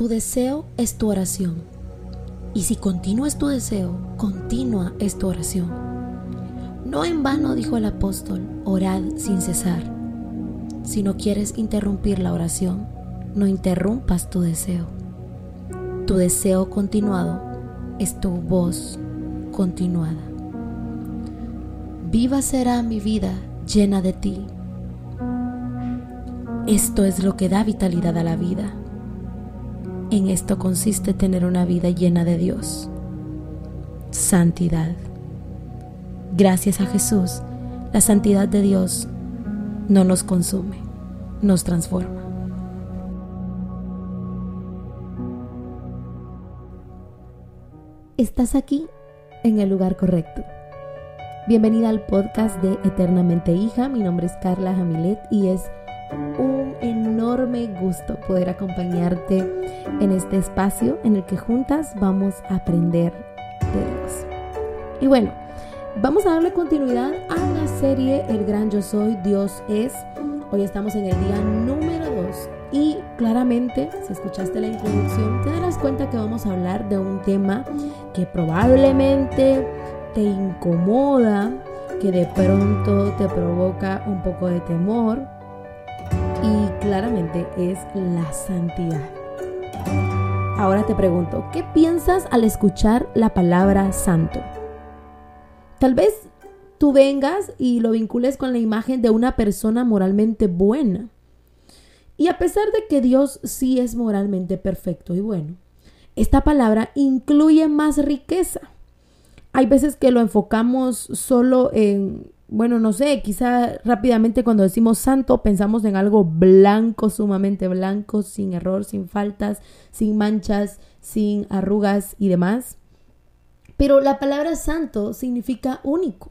Tu deseo es tu oración. Y si continúa es tu deseo, continua es tu oración. No en vano dijo el apóstol, orad sin cesar. Si no quieres interrumpir la oración, no interrumpas tu deseo. Tu deseo continuado es tu voz continuada. Viva será mi vida llena de ti. Esto es lo que da vitalidad a la vida. En esto consiste tener una vida llena de Dios. Santidad. Gracias a Jesús, la santidad de Dios no nos consume, nos transforma. Estás aquí en el lugar correcto. Bienvenida al podcast de Eternamente Hija. Mi nombre es Carla Jamilet y es un enorme gusto poder acompañarte en este espacio en el que juntas vamos a aprender de Dios. Y bueno, vamos a darle continuidad a la serie El Gran Yo Soy, Dios es. Hoy estamos en el día número 2 y claramente, si escuchaste la introducción, te darás cuenta que vamos a hablar de un tema que probablemente te incomoda, que de pronto te provoca un poco de temor, claramente es la santidad. Ahora te pregunto, ¿qué piensas al escuchar la palabra santo? Tal vez tú vengas y lo vincules con la imagen de una persona moralmente buena. Y a pesar de que Dios sí es moralmente perfecto y bueno, esta palabra incluye más riqueza. Hay veces que lo enfocamos solo en bueno, no sé, quizá rápidamente cuando decimos santo pensamos en algo blanco, sumamente blanco, sin error, sin faltas, sin manchas, sin arrugas y demás. Pero la palabra santo significa único.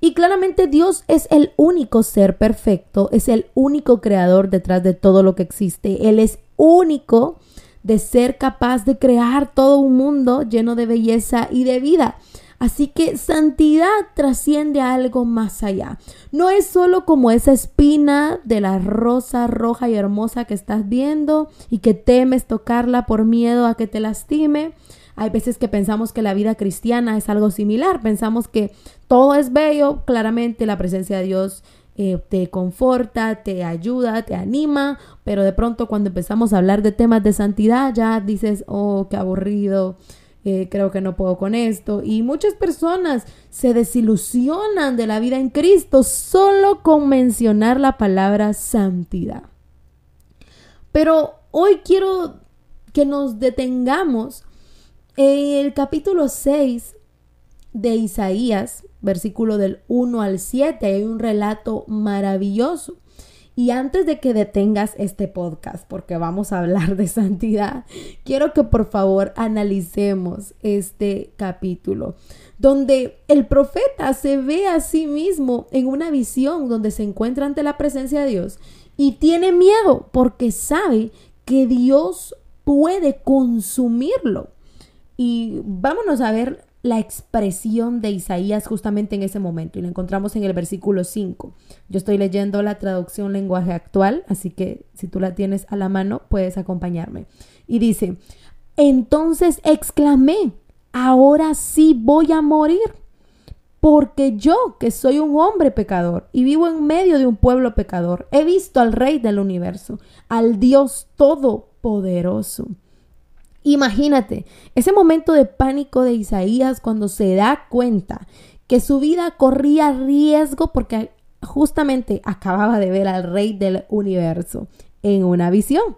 Y claramente Dios es el único ser perfecto, es el único creador detrás de todo lo que existe. Él es único de ser capaz de crear todo un mundo lleno de belleza y de vida. Así que santidad trasciende a algo más allá. No es solo como esa espina de la rosa roja y hermosa que estás viendo y que temes tocarla por miedo a que te lastime. Hay veces que pensamos que la vida cristiana es algo similar. Pensamos que todo es bello. Claramente la presencia de Dios eh, te conforta, te ayuda, te anima, pero de pronto cuando empezamos a hablar de temas de santidad ya dices, oh, qué aburrido, eh, creo que no puedo con esto. Y muchas personas se desilusionan de la vida en Cristo solo con mencionar la palabra santidad. Pero hoy quiero que nos detengamos en el capítulo 6 de Isaías, versículo del 1 al 7. Hay un relato maravilloso y antes de que detengas este podcast, porque vamos a hablar de santidad, quiero que por favor analicemos este capítulo, donde el profeta se ve a sí mismo en una visión donde se encuentra ante la presencia de Dios y tiene miedo porque sabe que Dios puede consumirlo. Y vámonos a ver la expresión de Isaías justamente en ese momento y lo encontramos en el versículo 5. Yo estoy leyendo la traducción lenguaje actual, así que si tú la tienes a la mano puedes acompañarme. Y dice, entonces exclamé, ahora sí voy a morir, porque yo, que soy un hombre pecador y vivo en medio de un pueblo pecador, he visto al Rey del universo, al Dios Todopoderoso. Imagínate ese momento de pánico de Isaías cuando se da cuenta que su vida corría riesgo porque justamente acababa de ver al rey del universo en una visión.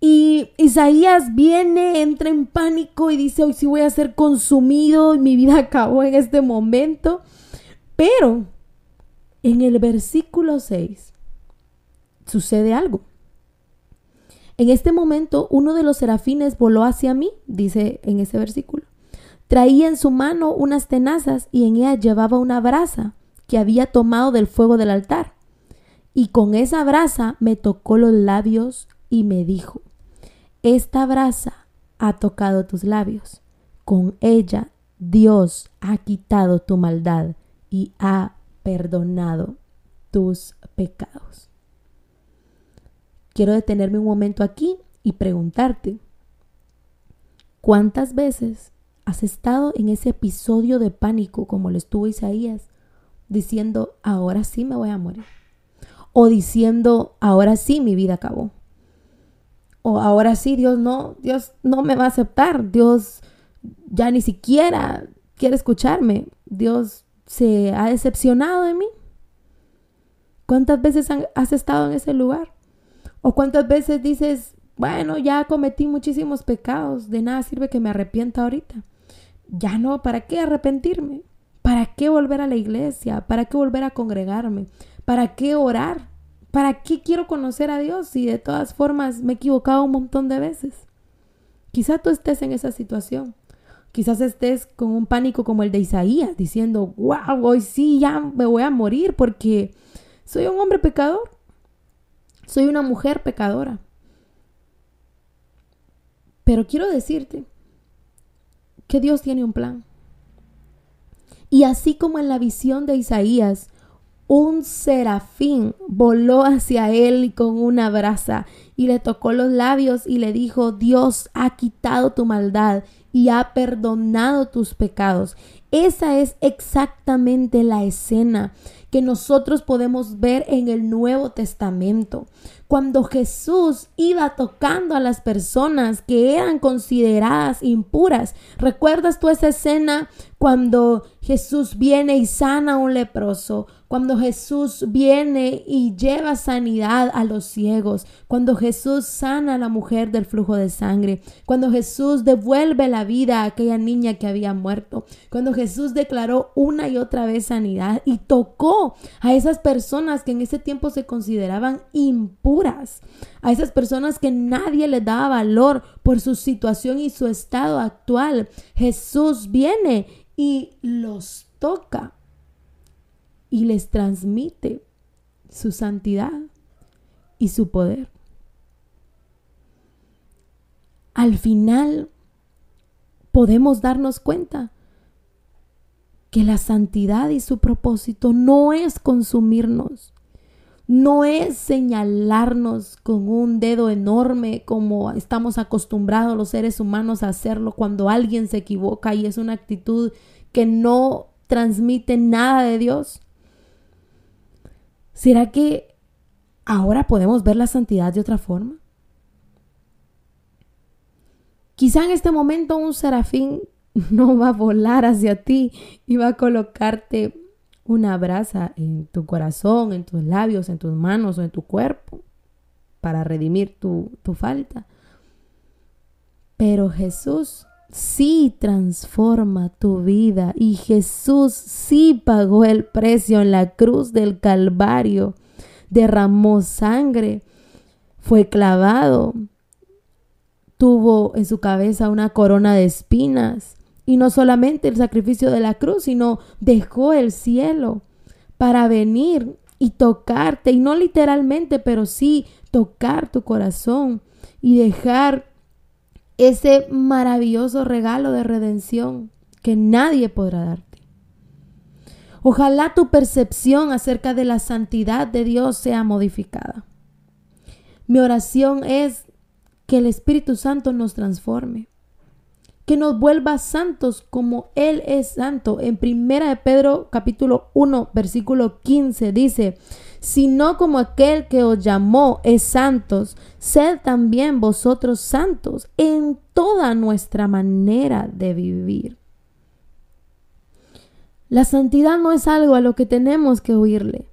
Y Isaías viene, entra en pánico y dice, hoy sí voy a ser consumido mi vida acabó en este momento. Pero en el versículo 6 sucede algo. En este momento uno de los serafines voló hacia mí, dice en ese versículo. Traía en su mano unas tenazas y en ella llevaba una brasa que había tomado del fuego del altar. Y con esa brasa me tocó los labios y me dijo, esta brasa ha tocado tus labios. Con ella Dios ha quitado tu maldad y ha perdonado tus pecados quiero detenerme un momento aquí y preguntarte, ¿cuántas veces has estado en ese episodio de pánico como lo estuvo Isaías, diciendo, ahora sí me voy a morir? O diciendo, ahora sí mi vida acabó. O ahora sí Dios no, Dios no me va a aceptar. Dios ya ni siquiera quiere escucharme. Dios se ha decepcionado de mí. ¿Cuántas veces has estado en ese lugar? ¿O cuántas veces dices, bueno, ya cometí muchísimos pecados, de nada sirve que me arrepienta ahorita? Ya no, ¿para qué arrepentirme? ¿Para qué volver a la iglesia? ¿Para qué volver a congregarme? ¿Para qué orar? ¿Para qué quiero conocer a Dios si de todas formas me he equivocado un montón de veces? Quizá tú estés en esa situación. Quizás estés con un pánico como el de Isaías, diciendo, wow, hoy sí ya me voy a morir porque soy un hombre pecador. Soy una mujer pecadora. Pero quiero decirte que Dios tiene un plan. Y así como en la visión de Isaías, un serafín voló hacia él con una brasa y le tocó los labios y le dijo, Dios ha quitado tu maldad y ha perdonado tus pecados. Esa es exactamente la escena que nosotros podemos ver en el Nuevo Testamento. Cuando Jesús iba tocando a las personas que eran consideradas impuras. ¿Recuerdas tú esa escena cuando Jesús viene y sana a un leproso? Cuando Jesús viene y lleva sanidad a los ciegos, cuando Jesús sana a la mujer del flujo de sangre, cuando Jesús devuelve la vida a aquella niña que había muerto, cuando Jesús declaró una y otra vez sanidad y tocó a esas personas que en ese tiempo se consideraban impuras, a esas personas que nadie les daba valor por su situación y su estado actual. Jesús viene y los toca y les transmite su santidad y su poder. Al final podemos darnos cuenta que la santidad y su propósito no es consumirnos, no es señalarnos con un dedo enorme como estamos acostumbrados los seres humanos a hacerlo cuando alguien se equivoca y es una actitud que no transmite nada de Dios. ¿Será que ahora podemos ver la santidad de otra forma? Quizá en este momento un serafín no va a volar hacia ti y va a colocarte una brasa en tu corazón, en tus labios, en tus manos o en tu cuerpo para redimir tu, tu falta. Pero Jesús sí transforma tu vida y Jesús sí pagó el precio en la cruz del Calvario, derramó sangre, fue clavado, tuvo en su cabeza una corona de espinas y no solamente el sacrificio de la cruz, sino dejó el cielo para venir y tocarte, y no literalmente, pero sí tocar tu corazón y dejar ese maravilloso regalo de redención que nadie podrá darte. Ojalá tu percepción acerca de la santidad de Dios sea modificada. Mi oración es que el Espíritu Santo nos transforme, que nos vuelva santos como Él es santo. En primera de Pedro capítulo 1 versículo 15 dice, sino como aquel que os llamó es santos, sed también vosotros santos en toda nuestra manera de vivir. La santidad no es algo a lo que tenemos que huirle.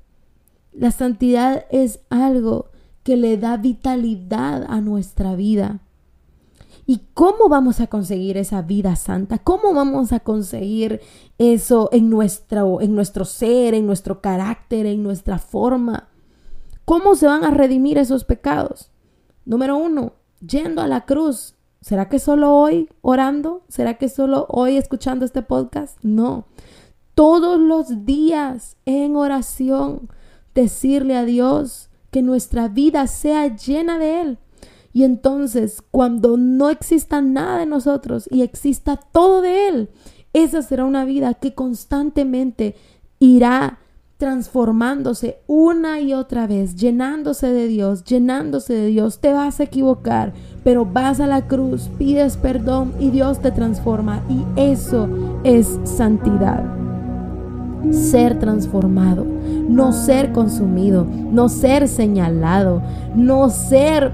La santidad es algo que le da vitalidad a nuestra vida. ¿Y cómo vamos a conseguir esa vida santa? ¿Cómo vamos a conseguir eso en nuestro, en nuestro ser, en nuestro carácter, en nuestra forma? ¿Cómo se van a redimir esos pecados? Número uno, yendo a la cruz. ¿Será que solo hoy orando? ¿Será que solo hoy escuchando este podcast? No. Todos los días en oración, decirle a Dios que nuestra vida sea llena de Él y entonces, cuando no exista nada de nosotros y exista todo de Él, esa será una vida que constantemente irá transformándose una y otra vez, llenándose de Dios, llenándose de Dios. Te vas a equivocar, pero vas a la cruz, pides perdón y Dios te transforma. Y eso es santidad. Ser transformado, no ser consumido, no ser señalado, no ser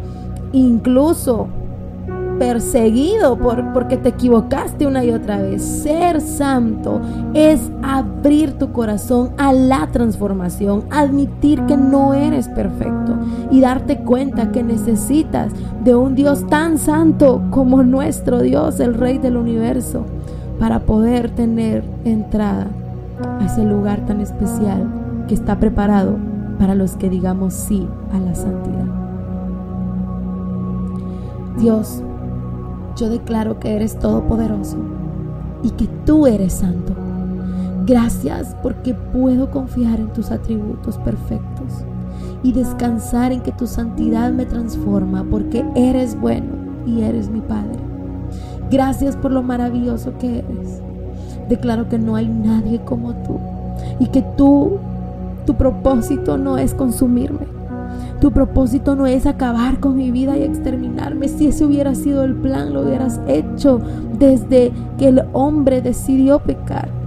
incluso perseguido por, porque te equivocaste una y otra vez. Ser santo es abrir tu corazón a la transformación, admitir que no eres perfecto y darte cuenta que necesitas de un Dios tan santo como nuestro Dios, el Rey del universo, para poder tener entrada a ese lugar tan especial que está preparado para los que digamos sí a la santidad. Dios, yo declaro que eres todopoderoso y que tú eres santo. Gracias porque puedo confiar en tus atributos perfectos y descansar en que tu santidad me transforma porque eres bueno y eres mi Padre. Gracias por lo maravilloso que eres. Declaro que no hay nadie como tú y que tú, tu propósito no es consumirme, tu propósito no es acabar con mi vida y exterminarme. Si ese hubiera sido el plan, lo hubieras hecho desde que el hombre decidió pecar.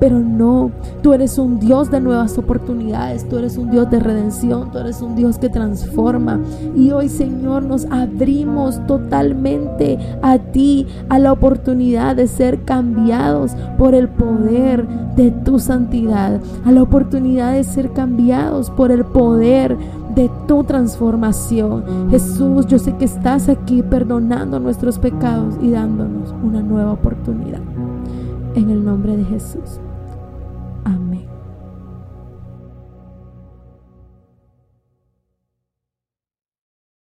Pero no, tú eres un Dios de nuevas oportunidades, tú eres un Dios de redención, tú eres un Dios que transforma. Y hoy, Señor, nos abrimos totalmente a ti, a la oportunidad de ser cambiados por el poder de tu santidad, a la oportunidad de ser cambiados por el poder de tu transformación. Jesús, yo sé que estás aquí perdonando nuestros pecados y dándonos una nueva oportunidad. En el nombre de Jesús.